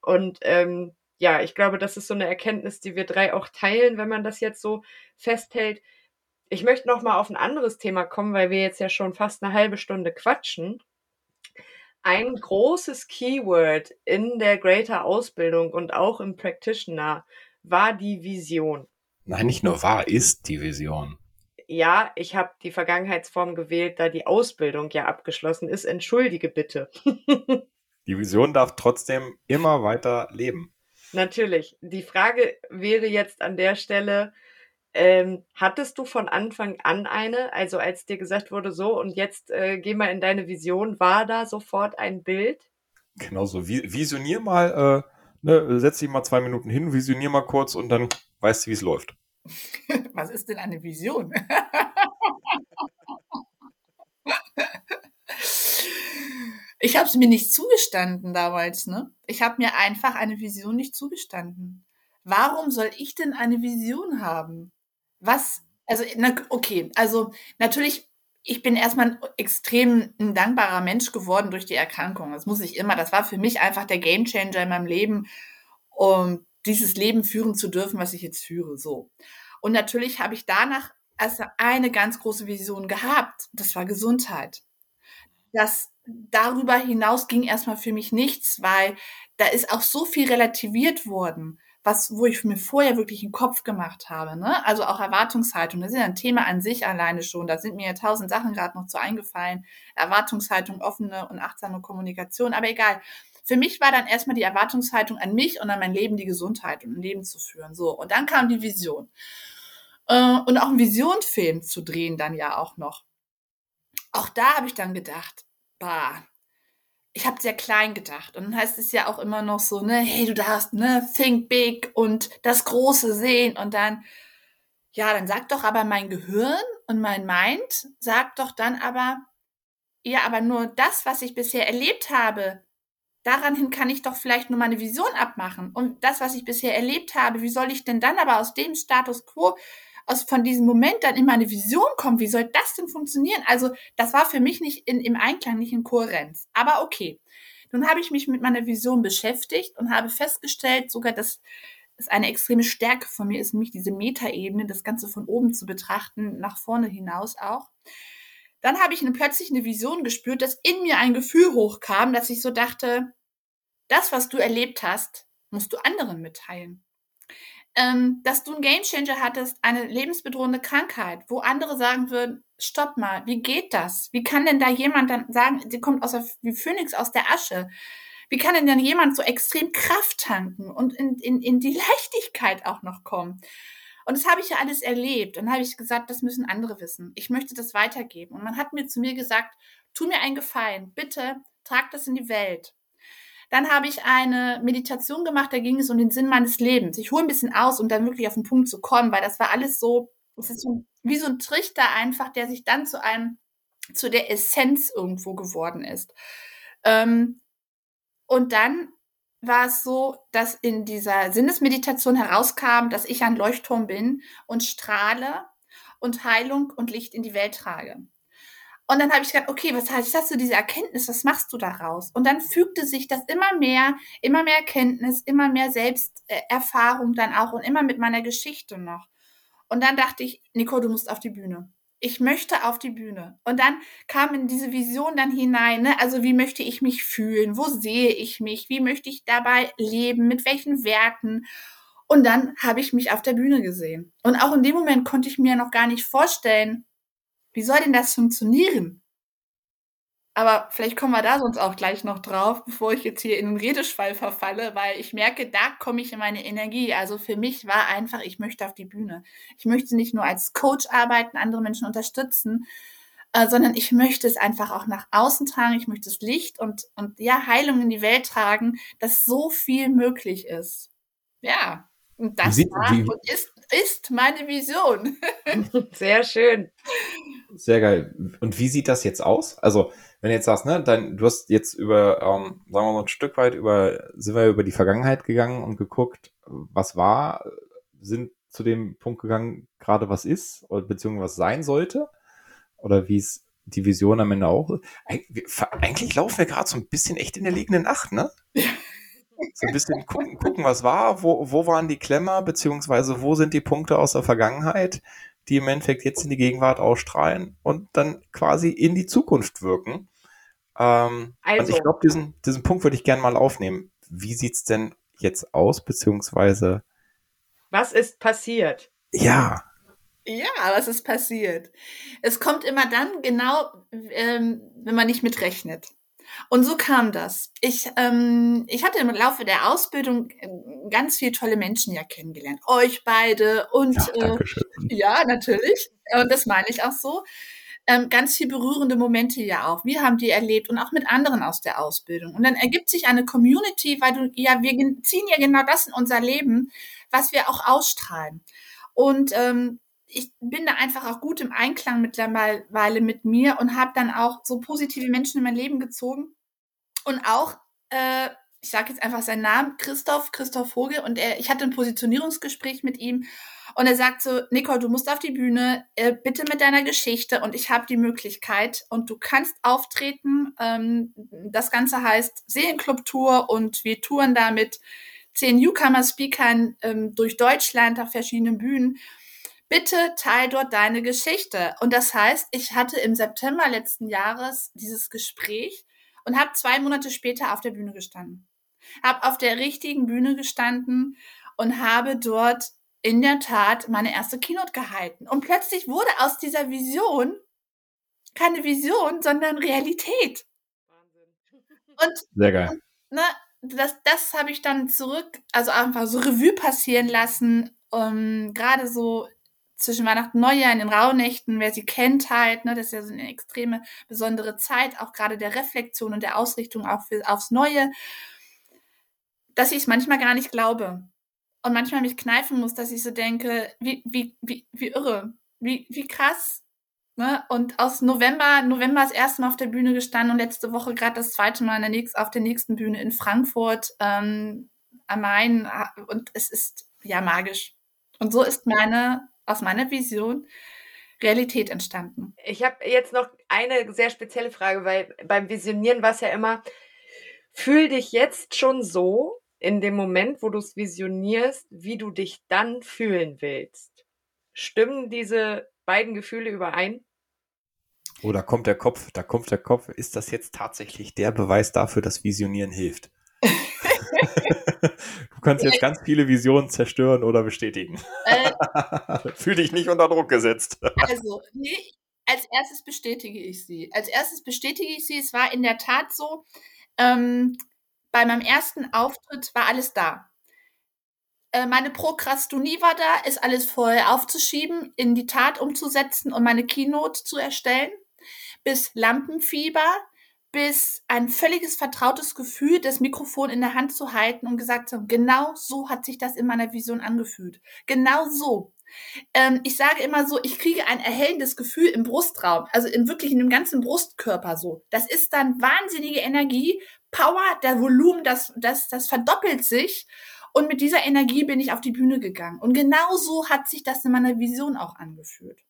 Und ähm, ja, ich glaube, das ist so eine Erkenntnis, die wir drei auch teilen, wenn man das jetzt so festhält. Ich möchte noch mal auf ein anderes Thema kommen, weil wir jetzt ja schon fast eine halbe Stunde quatschen. Ein großes Keyword in der Greater Ausbildung und auch im Practitioner war die Vision. Nein, nicht nur wahr, ist die Vision. Ja, ich habe die Vergangenheitsform gewählt, da die Ausbildung ja abgeschlossen ist. Entschuldige bitte. (laughs) Die Vision darf trotzdem immer weiter leben. Natürlich. Die Frage wäre jetzt an der Stelle, ähm, hattest du von Anfang an eine, also als dir gesagt wurde, so und jetzt äh, geh mal in deine Vision, war da sofort ein Bild? Genauso. Vi- Visionier mal, äh, ne, setz dich mal zwei Minuten hin, visionier mal kurz und dann weißt du, wie es läuft. (laughs) Was ist denn eine Vision? (laughs) Ich habe es mir nicht zugestanden damals, ne? Ich habe mir einfach eine Vision nicht zugestanden. Warum soll ich denn eine Vision haben? Was, also, na, okay, also natürlich, ich bin erstmal ein extrem ein dankbarer Mensch geworden durch die Erkrankung. Das muss ich immer. Das war für mich einfach der Gamechanger in meinem Leben, um dieses Leben führen zu dürfen, was ich jetzt führe. So. Und natürlich habe ich danach also eine ganz große Vision gehabt. Das war Gesundheit. Das darüber hinaus ging erstmal für mich nichts, weil da ist auch so viel relativiert worden, was, wo ich mir vorher wirklich einen Kopf gemacht habe. Ne? Also auch Erwartungshaltung, das ist ja ein Thema an sich alleine schon. Da sind mir ja tausend Sachen gerade noch zu eingefallen. Erwartungshaltung, offene und achtsame Kommunikation, aber egal. Für mich war dann erstmal die Erwartungshaltung an mich und an mein Leben, die Gesundheit und ein Leben zu führen. So, und dann kam die Vision. Äh, und auch einen Visionfilm zu drehen dann ja auch noch. auch da habe ich dann gedacht, bah, ich habe sehr klein gedacht. Und dann heißt es ja auch immer noch so, ne, hey, du darfst, ne, think big und das Große sehen. Und dann, ja, dann sagt doch aber mein Gehirn und mein Mind, sagt doch dann aber, ja, aber nur das, was ich bisher erlebt habe, daran hin kann ich doch vielleicht nur meine Vision abmachen. Und das, was ich bisher erlebt habe, wie soll ich denn dann aber aus dem Status quo aus, von diesem Moment dann in meine Vision kommen. Wie soll das denn funktionieren? Also das war für mich nicht in, im Einklang, nicht in Kohärenz. Aber okay. Nun habe ich mich mit meiner Vision beschäftigt und habe festgestellt, sogar, dass es eine extreme Stärke von mir ist, nämlich diese Metaebene, das Ganze von oben zu betrachten, nach vorne hinaus auch. Dann habe ich eine, plötzlich eine Vision gespürt, dass in mir ein Gefühl hochkam, dass ich so dachte, das, was du erlebt hast, musst du anderen mitteilen ähm, dass du einen Gamechanger hattest, eine lebensbedrohende Krankheit, wo andere sagen würden, stopp mal, wie geht das? Wie kann denn da jemand dann sagen, sie kommt aus der, wie Phönix aus der Asche? Wie kann denn dann jemand so extrem Kraft tanken und in, in, in die (laughs) Leichtigkeit auch noch kommen? Und das habe ich ja alles erlebt. Und habe ich gesagt, das müssen andere wissen. Ich möchte das weitergeben. Und man hat mir zu mir gesagt, tu mir einen Gefallen, bitte trag das in die Welt. Dann habe ich eine Meditation gemacht, da ging es um den Sinn meines Lebens. Ich hole ein bisschen aus, um dann wirklich auf den Punkt zu kommen, weil das war alles so, es ist so, wie so ein Trichter einfach, der sich dann zu einem, zu der Essenz irgendwo geworden ist. Ähm, und dann war es so, dass in dieser Sinnesmeditation herauskam, dass ich ein Leuchtturm bin und strahle und Heilung und Licht in die Welt trage. Und dann habe ich gedacht, okay, was heißt das, du diese Erkenntnis, was machst du daraus? Und dann fügte sich das immer mehr, immer mehr Erkenntnis, immer mehr Selbsterfahrung dann auch und immer mit meiner Geschichte noch. Und dann dachte ich, Nico, du musst auf die Bühne. Ich möchte auf die Bühne. Und dann kam in diese Vision dann hinein, ne? also wie möchte ich mich fühlen? Wo sehe ich mich? Wie möchte ich dabei leben? Mit welchen Werten? Und dann habe ich mich auf der Bühne gesehen. Und auch in dem Moment konnte ich mir noch gar nicht vorstellen, wie soll denn das funktionieren? Aber vielleicht kommen wir da sonst auch gleich noch drauf, bevor ich jetzt hier in den Redeschwall verfalle, weil ich merke, da komme ich in meine Energie. Also für mich war einfach, ich möchte auf die Bühne. Ich möchte nicht nur als Coach arbeiten, andere Menschen unterstützen, äh, sondern ich möchte es einfach auch nach außen tragen. Ich möchte das Licht und, und ja, Heilung in die Welt tragen, dass so viel möglich ist. Ja, und das Wie, war wie, und ist, ist meine Vision. (laughs) Sehr schön. Sehr geil. Und wie sieht das jetzt aus? Also, wenn du jetzt sagst, ne, dann, du hast jetzt über, ähm, sagen wir mal, ein Stück weit über, sind wir über die Vergangenheit gegangen und geguckt, was war, sind zu dem Punkt gegangen, gerade was ist, oder beziehungsweise was sein sollte, oder wie es die Vision am Ende auch. Eigentlich laufen wir gerade so ein bisschen echt in der liegenden Nacht, ne? (laughs) So ein bisschen gucken, gucken was war, wo, wo waren die Klemmer, beziehungsweise wo sind die Punkte aus der Vergangenheit, die im Endeffekt jetzt in die Gegenwart ausstrahlen und dann quasi in die Zukunft wirken. Ähm, also. also ich glaube, diesen, diesen Punkt würde ich gerne mal aufnehmen. Wie sieht's denn jetzt aus, beziehungsweise was ist passiert? Ja. Ja, was ist passiert? Es kommt immer dann genau, ähm, wenn man nicht mitrechnet. Und so kam das. Ich, ähm, ich hatte im Laufe der Ausbildung äh, ganz viele tolle Menschen ja kennengelernt. Euch beide und ja, äh, ja natürlich. Und das meine ich auch so. Ähm, ganz viel berührende Momente ja auch. Wir haben die erlebt und auch mit anderen aus der Ausbildung. Und dann ergibt sich eine Community, weil du, ja, wir ziehen ja genau das in unser Leben, was wir auch ausstrahlen. Und ähm, ich bin da einfach auch gut im Einklang mittlerweile mit mir und habe dann auch so positive Menschen in mein Leben gezogen. Und auch, äh, ich sage jetzt einfach seinen Namen, Christoph, Christoph Vogel. Und er, ich hatte ein Positionierungsgespräch mit ihm. Und er sagt so, Nicole, du musst auf die Bühne, äh, bitte mit deiner Geschichte. Und ich habe die Möglichkeit. Und du kannst auftreten. Ähm, das Ganze heißt Seelenclub-Tour. Und wir touren da mit zehn Newcomer-Speakern ähm, durch Deutschland auf verschiedenen Bühnen bitte teil dort deine Geschichte. Und das heißt, ich hatte im September letzten Jahres dieses Gespräch und habe zwei Monate später auf der Bühne gestanden. Habe auf der richtigen Bühne gestanden und habe dort in der Tat meine erste Keynote gehalten. Und plötzlich wurde aus dieser Vision keine Vision, sondern Realität. Und, Sehr geil. Und, ne, das, das habe ich dann zurück, also einfach so Revue passieren lassen. Um, ähm, Gerade so zwischen Weihnachten und Neujahr in den Rauhnächten, wer sie kennt halt, ne, das ist ja so eine extreme besondere Zeit, auch gerade der Reflexion und der Ausrichtung für, aufs Neue, dass ich es manchmal gar nicht glaube. Und manchmal mich kneifen muss, dass ich so denke, wie, wie, wie, wie irre, wie, wie krass. Ne? Und aus November, November das erste Mal auf der Bühne gestanden und letzte Woche gerade das zweite Mal der nächsten, auf der nächsten Bühne in Frankfurt ähm, am Main. Und es ist ja magisch. Und so ist meine aus meiner Vision Realität entstanden. Ich habe jetzt noch eine sehr spezielle Frage, weil beim Visionieren war es ja immer, fühl dich jetzt schon so in dem Moment, wo du es visionierst, wie du dich dann fühlen willst. Stimmen diese beiden Gefühle überein? Oh, da kommt der Kopf, da kommt der Kopf. Ist das jetzt tatsächlich der Beweis dafür, dass Visionieren hilft? Du kannst jetzt ganz viele Visionen zerstören oder bestätigen. Äh, (laughs) Fühl dich nicht unter Druck gesetzt. also, nee, als erstes bestätige ich sie. Als erstes bestätige ich sie. Es war in der Tat so, ähm, bei meinem ersten Auftritt war alles da. Äh, meine Prokrastonie war da, ist alles vorher aufzuschieben, in die Tat umzusetzen und meine Keynote zu erstellen. Bis Lampenfieber, bis ein völliges vertrautes Gefühl, das Mikrofon in der Hand zu halten und gesagt zu haben, genau so hat sich das in meiner Vision angefühlt. Genau so. Ähm, ich sage immer so, ich kriege ein erhellendes Gefühl im Brustraum, also im wirklich in dem ganzen Brustkörper so. Das ist dann wahnsinnige Energie, Power, der Volumen, das, das, das verdoppelt sich. Und mit dieser Energie bin ich auf die Bühne gegangen. Und genau so hat sich das in meiner Vision auch angefühlt.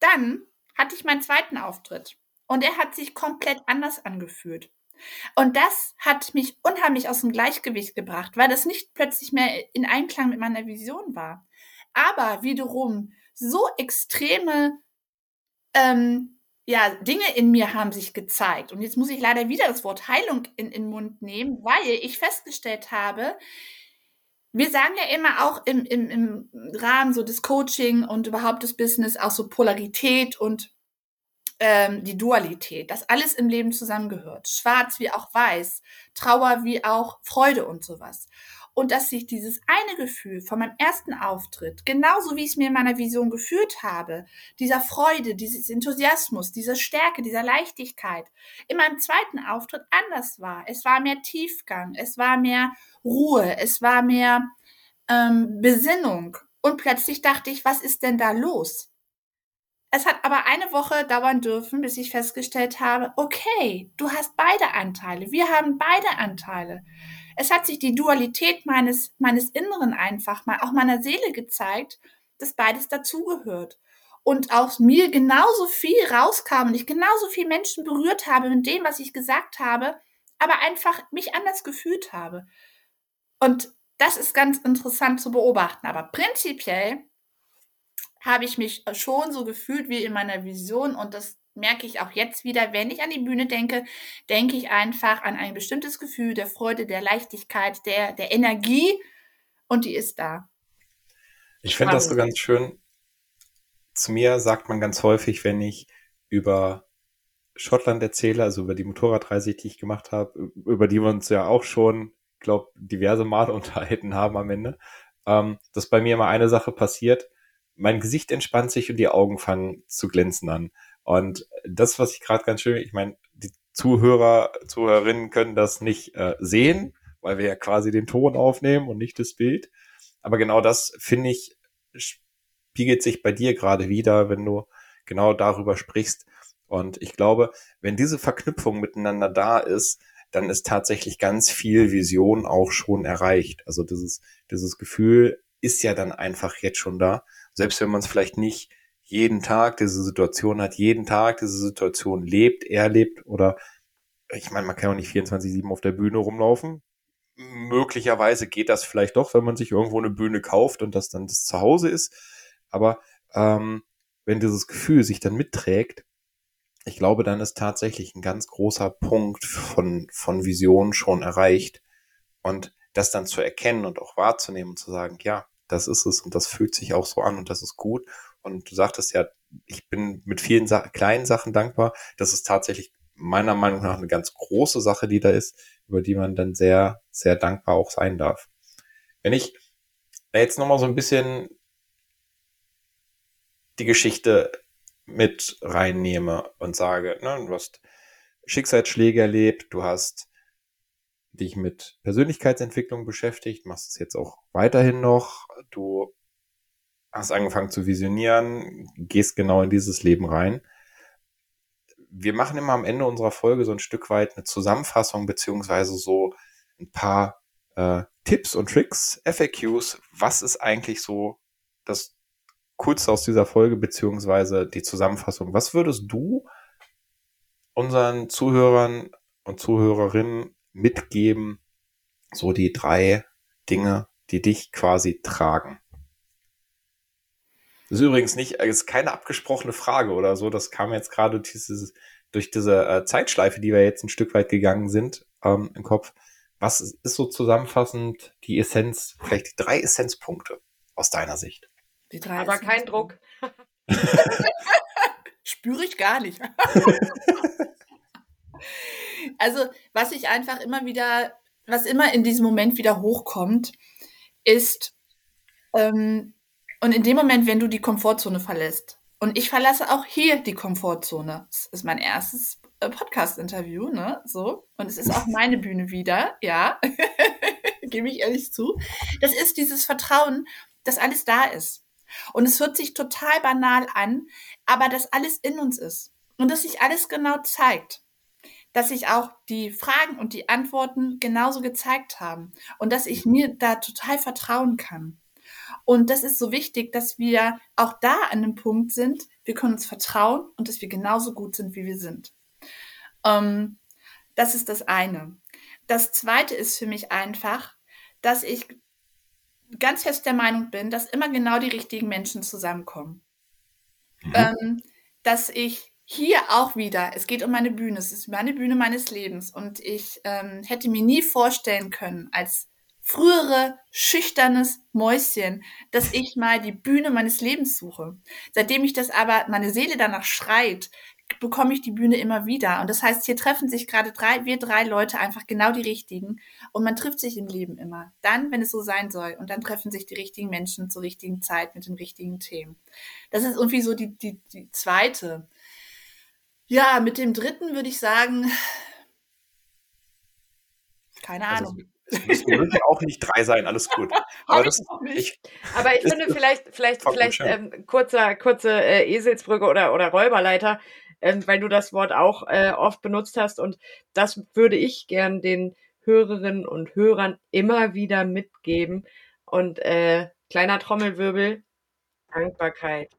Dann hatte ich meinen zweiten Auftritt. Und er hat sich komplett anders angefühlt. Und das hat mich unheimlich aus dem Gleichgewicht gebracht, weil das nicht plötzlich mehr in Einklang mit meiner Vision war. Aber wiederum so extreme ähm, ja, Dinge in mir haben sich gezeigt. Und jetzt muss ich leider wieder das Wort Heilung in, in den Mund nehmen, weil ich festgestellt habe, wir sagen ja immer auch im, im, im Rahmen so des Coaching und überhaupt des Business auch so Polarität und ähm, die Dualität, dass alles im Leben zusammengehört. Schwarz wie auch weiß, Trauer wie auch Freude und sowas. Und dass sich dieses eine Gefühl von meinem ersten Auftritt, genauso wie ich es mir in meiner Vision gefühlt habe, dieser Freude, dieses Enthusiasmus, dieser Stärke, dieser Leichtigkeit, in meinem zweiten Auftritt anders war. Es war mehr Tiefgang, es war mehr Ruhe, es war mehr ähm, Besinnung. Und plötzlich dachte ich, was ist denn da los? Es hat aber eine Woche dauern dürfen, bis ich festgestellt habe, okay, du hast beide Anteile. Wir haben beide Anteile. Es hat sich die Dualität meines, meines Inneren einfach mal, auch meiner Seele gezeigt, dass beides dazugehört. Und aus mir genauso viel rauskam und ich genauso viel Menschen berührt habe mit dem, was ich gesagt habe, aber einfach mich anders gefühlt habe. Und das ist ganz interessant zu beobachten. Aber prinzipiell habe ich mich schon so gefühlt wie in meiner Vision und das merke ich auch jetzt wieder, wenn ich an die Bühne denke, denke ich einfach an ein bestimmtes Gefühl der Freude, der Leichtigkeit, der, der Energie und die ist da. Ich finde das so ganz schön. Zu mir sagt man ganz häufig, wenn ich über Schottland erzähle, also über die Motorradreise, die ich gemacht habe, über die wir uns ja auch schon, glaube diverse Male (laughs) unterhalten haben am Ende, ähm, dass bei mir immer eine Sache passiert, mein Gesicht entspannt sich und die Augen fangen zu glänzen an. Und das, was ich gerade ganz schön, ich meine, die Zuhörer, Zuhörerinnen können das nicht äh, sehen, weil wir ja quasi den Ton aufnehmen und nicht das Bild. Aber genau das, finde ich, spiegelt sich bei dir gerade wieder, wenn du genau darüber sprichst. Und ich glaube, wenn diese Verknüpfung miteinander da ist, dann ist tatsächlich ganz viel Vision auch schon erreicht. Also dieses, dieses Gefühl ist ja dann einfach jetzt schon da selbst wenn man es vielleicht nicht jeden Tag diese Situation hat, jeden Tag diese Situation lebt, erlebt oder ich meine, man kann auch nicht 24-7 auf der Bühne rumlaufen. Möglicherweise geht das vielleicht doch, wenn man sich irgendwo eine Bühne kauft und das dann das Zuhause ist. Aber ähm, wenn dieses Gefühl sich dann mitträgt, ich glaube, dann ist tatsächlich ein ganz großer Punkt von, von Vision schon erreicht. Und das dann zu erkennen und auch wahrzunehmen und zu sagen, ja, das ist es und das fühlt sich auch so an und das ist gut. Und du sagtest ja, ich bin mit vielen Sa kleinen Sachen dankbar. Das ist tatsächlich meiner Meinung nach eine ganz große Sache, die da ist, über die man dann sehr, sehr dankbar auch sein darf. Wenn ich jetzt nochmal so ein bisschen die Geschichte mit reinnehme und sage, ne, du hast Schicksalsschläge erlebt, du hast dich mit Persönlichkeitsentwicklung beschäftigt, machst es jetzt auch weiterhin noch, du hast angefangen zu visionieren, gehst genau in dieses Leben rein. Wir machen immer am Ende unserer Folge so ein Stück weit eine Zusammenfassung beziehungsweise so ein paar äh, Tipps und Tricks, FAQs. Was ist eigentlich so das Coolste aus dieser Folge beziehungsweise die Zusammenfassung? Was würdest du unseren Zuhörern und Zuhörerinnen mitgeben, so die drei Dinge, die dich quasi tragen? Das ist übrigens nicht, ist keine abgesprochene Frage oder so. Das kam jetzt gerade dieses, durch diese äh, Zeitschleife, die wir jetzt ein Stück weit gegangen sind, ähm, im Kopf. Was ist so zusammenfassend die Essenz, vielleicht die drei Essenzpunkte aus deiner Sicht? Die drei Aber kein Druck. (laughs) (laughs) Spüre ich gar nicht. (laughs) also, was ich einfach immer wieder, was immer in diesem Moment wieder hochkommt, ist, ähm, und in dem Moment, wenn du die Komfortzone verlässt, und ich verlasse auch hier die Komfortzone, das ist mein erstes äh, Podcast-Interview, ne, so, und es ist auch (laughs) meine Bühne wieder, ja, (laughs) gebe ich ehrlich zu, das ist dieses Vertrauen, dass alles da ist. Und es hört sich total banal an, aber dass alles in uns ist und dass sich alles genau zeigt. Dass sich auch die Fragen und die Antworten genauso gezeigt haben und dass ich mir da total vertrauen kann. Und das ist so wichtig, dass wir auch da an dem Punkt sind, wir können uns vertrauen und dass wir genauso gut sind, wie wir sind. Ähm, das ist das eine. Das zweite ist für mich einfach, dass ich ganz fest der Meinung bin, dass immer genau die richtigen Menschen zusammenkommen. Mhm. Ähm, dass ich hier auch wieder, es geht um meine Bühne, es ist meine Bühne meines Lebens und ich ähm, hätte mir nie vorstellen können, als frühere schüchternes Mäuschen, dass ich mal die Bühne meines Lebens suche. Seitdem ich das aber, meine Seele danach schreit, bekomme ich die Bühne immer wieder. Und das heißt, hier treffen sich gerade drei, wir drei Leute einfach genau die richtigen. Und man trifft sich im Leben immer. Dann, wenn es so sein soll. Und dann treffen sich die richtigen Menschen zur richtigen Zeit mit den richtigen Themen. Das ist irgendwie so die, die, die zweite. Ja, mit dem dritten würde ich sagen, keine also Ahnung. Es müssen auch nicht drei sein, alles gut. (laughs) Aber, das, ich, aber ich finde vielleicht, vielleicht, vielleicht ähm, kurzer, kurze äh, Eselsbrücke oder, oder Räuberleiter ähm, weil du das Wort auch äh, oft benutzt hast. Und das würde ich gern den Hörerinnen und Hörern immer wieder mitgeben. Und äh, kleiner Trommelwirbel, Dankbarkeit.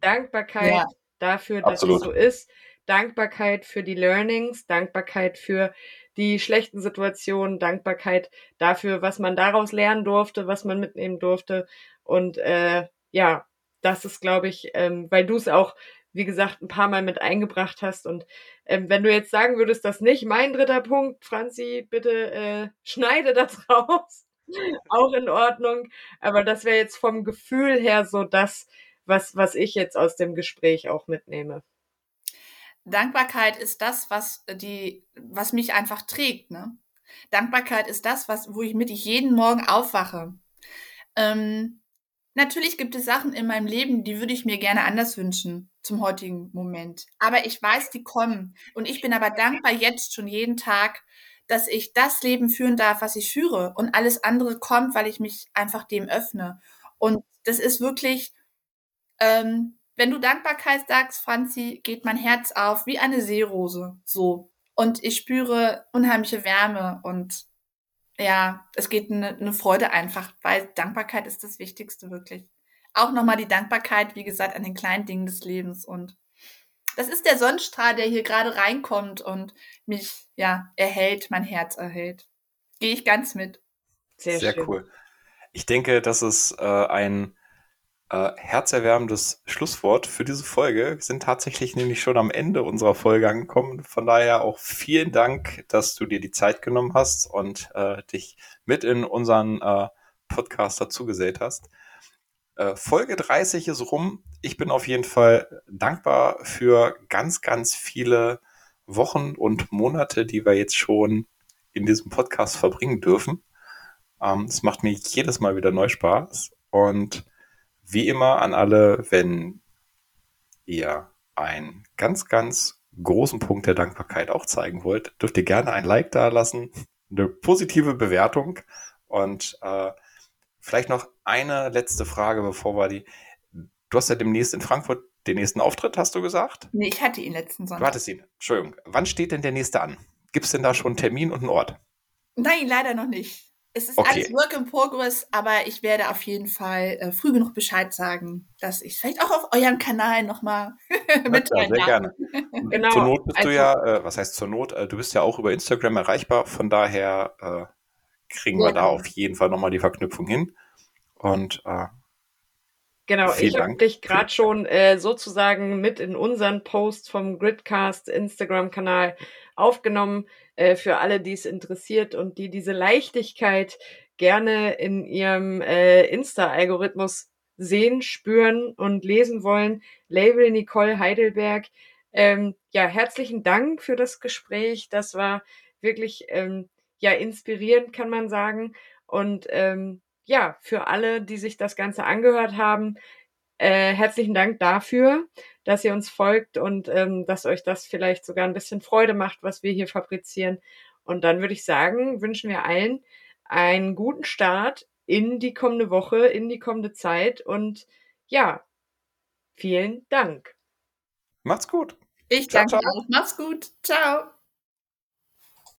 Dankbarkeit ja, dafür, dass absolut. es so ist. Dankbarkeit für die Learnings, Dankbarkeit für die schlechten Situationen, Dankbarkeit dafür, was man daraus lernen durfte, was man mitnehmen durfte. Und äh, ja, das ist, glaube ich, ähm, weil du es auch wie gesagt, ein paar Mal mit eingebracht hast. Und ähm, wenn du jetzt sagen würdest, das nicht mein dritter Punkt, Franzi, bitte äh, schneide das (laughs) raus. auch in Ordnung. Aber das wäre jetzt vom Gefühl her so das, was, was ich jetzt aus dem Gespräch auch mitnehme. Dankbarkeit ist das, was die, was mich einfach trägt, ne? Dankbarkeit ist das, was, wo ich mit jeden Morgen aufwache. Ähm, Natürlich gibt es Sachen in meinem Leben, die würde ich mir gerne anders wünschen zum heutigen Moment. Aber ich weiß, die kommen. Und ich bin aber dankbar jetzt schon jeden Tag, dass ich das Leben führen darf, was ich führe. Und alles andere kommt, weil ich mich einfach dem öffne. Und das ist wirklich, ähm, wenn du Dankbarkeit sagst, Franzi, geht mein Herz auf wie eine Seerose. So. Und ich spüre unheimliche Wärme und ja, es geht eine, eine Freude einfach, weil Dankbarkeit ist das Wichtigste wirklich. Auch nochmal die Dankbarkeit, wie gesagt, an den kleinen Dingen des Lebens und das ist der Sonnenstrahl, der hier gerade reinkommt und mich, ja, erhält, mein Herz erhält. Gehe ich ganz mit. Sehr, Sehr cool. Ich denke, das ist äh, ein äh, herzerwärmendes Schlusswort für diese Folge. Wir sind tatsächlich nämlich schon am Ende unserer Folge angekommen. Von daher auch vielen Dank, dass du dir die Zeit genommen hast und äh, dich mit in unseren äh, Podcast dazugesellt hast. Äh, Folge 30 ist rum. Ich bin auf jeden Fall dankbar für ganz, ganz viele Wochen und Monate, die wir jetzt schon in diesem Podcast verbringen dürfen. Ähm, es macht mir jedes Mal wieder neu Spaß und wie immer an alle, wenn ihr einen ganz, ganz großen Punkt der Dankbarkeit auch zeigen wollt, dürft ihr gerne ein Like da lassen, eine positive Bewertung und äh, vielleicht noch eine letzte Frage, bevor wir die. Du hast ja demnächst in Frankfurt den nächsten Auftritt, hast du gesagt? Nee, ich hatte ihn letzten Sonntag. Du hattest ihn. Entschuldigung. Wann steht denn der nächste an? Gibt es denn da schon einen Termin und einen Ort? Nein, leider noch nicht. Es ist Okay. alles Work in Progress, aber ich werde auf jeden Fall äh, früh genug Bescheid sagen, dass ich vielleicht auch auf euren Kanal nochmal (laughs) mitteilen sehr darf. gerne. (laughs) Genau, Zur Not bist also- du ja, äh, was heißt zur Not? Äh, du bist ja auch über Instagram erreichbar, von daher äh, kriegen wir Ja. da auf jeden Fall nochmal die Verknüpfung hin. Und äh, Genau, Vielen ich habe dich gerade schon äh, sozusagen mit in unseren Post vom Gridcast Instagram-Kanal aufgenommen. Äh, für alle, die es interessiert und die diese Leichtigkeit gerne in ihrem äh, Insta-Algorithmus sehen, spüren und lesen wollen. Label Nicole Heidelberg. Ähm, ja, herzlichen Dank für das Gespräch. Das war wirklich ähm, ja inspirierend, kann man sagen. Und ähm, ja, für alle, die sich das Ganze angehört haben, äh, herzlichen Dank dafür, dass ihr uns folgt und ähm, dass euch das vielleicht sogar ein bisschen Freude macht, was wir hier fabrizieren. Und dann würde ich sagen, wünschen wir allen einen guten Start in die kommende Woche, in die kommende Zeit und ja, vielen Dank. macht's gut. Ich Ciao, danke ciao. auch. Mach's gut. Ciao.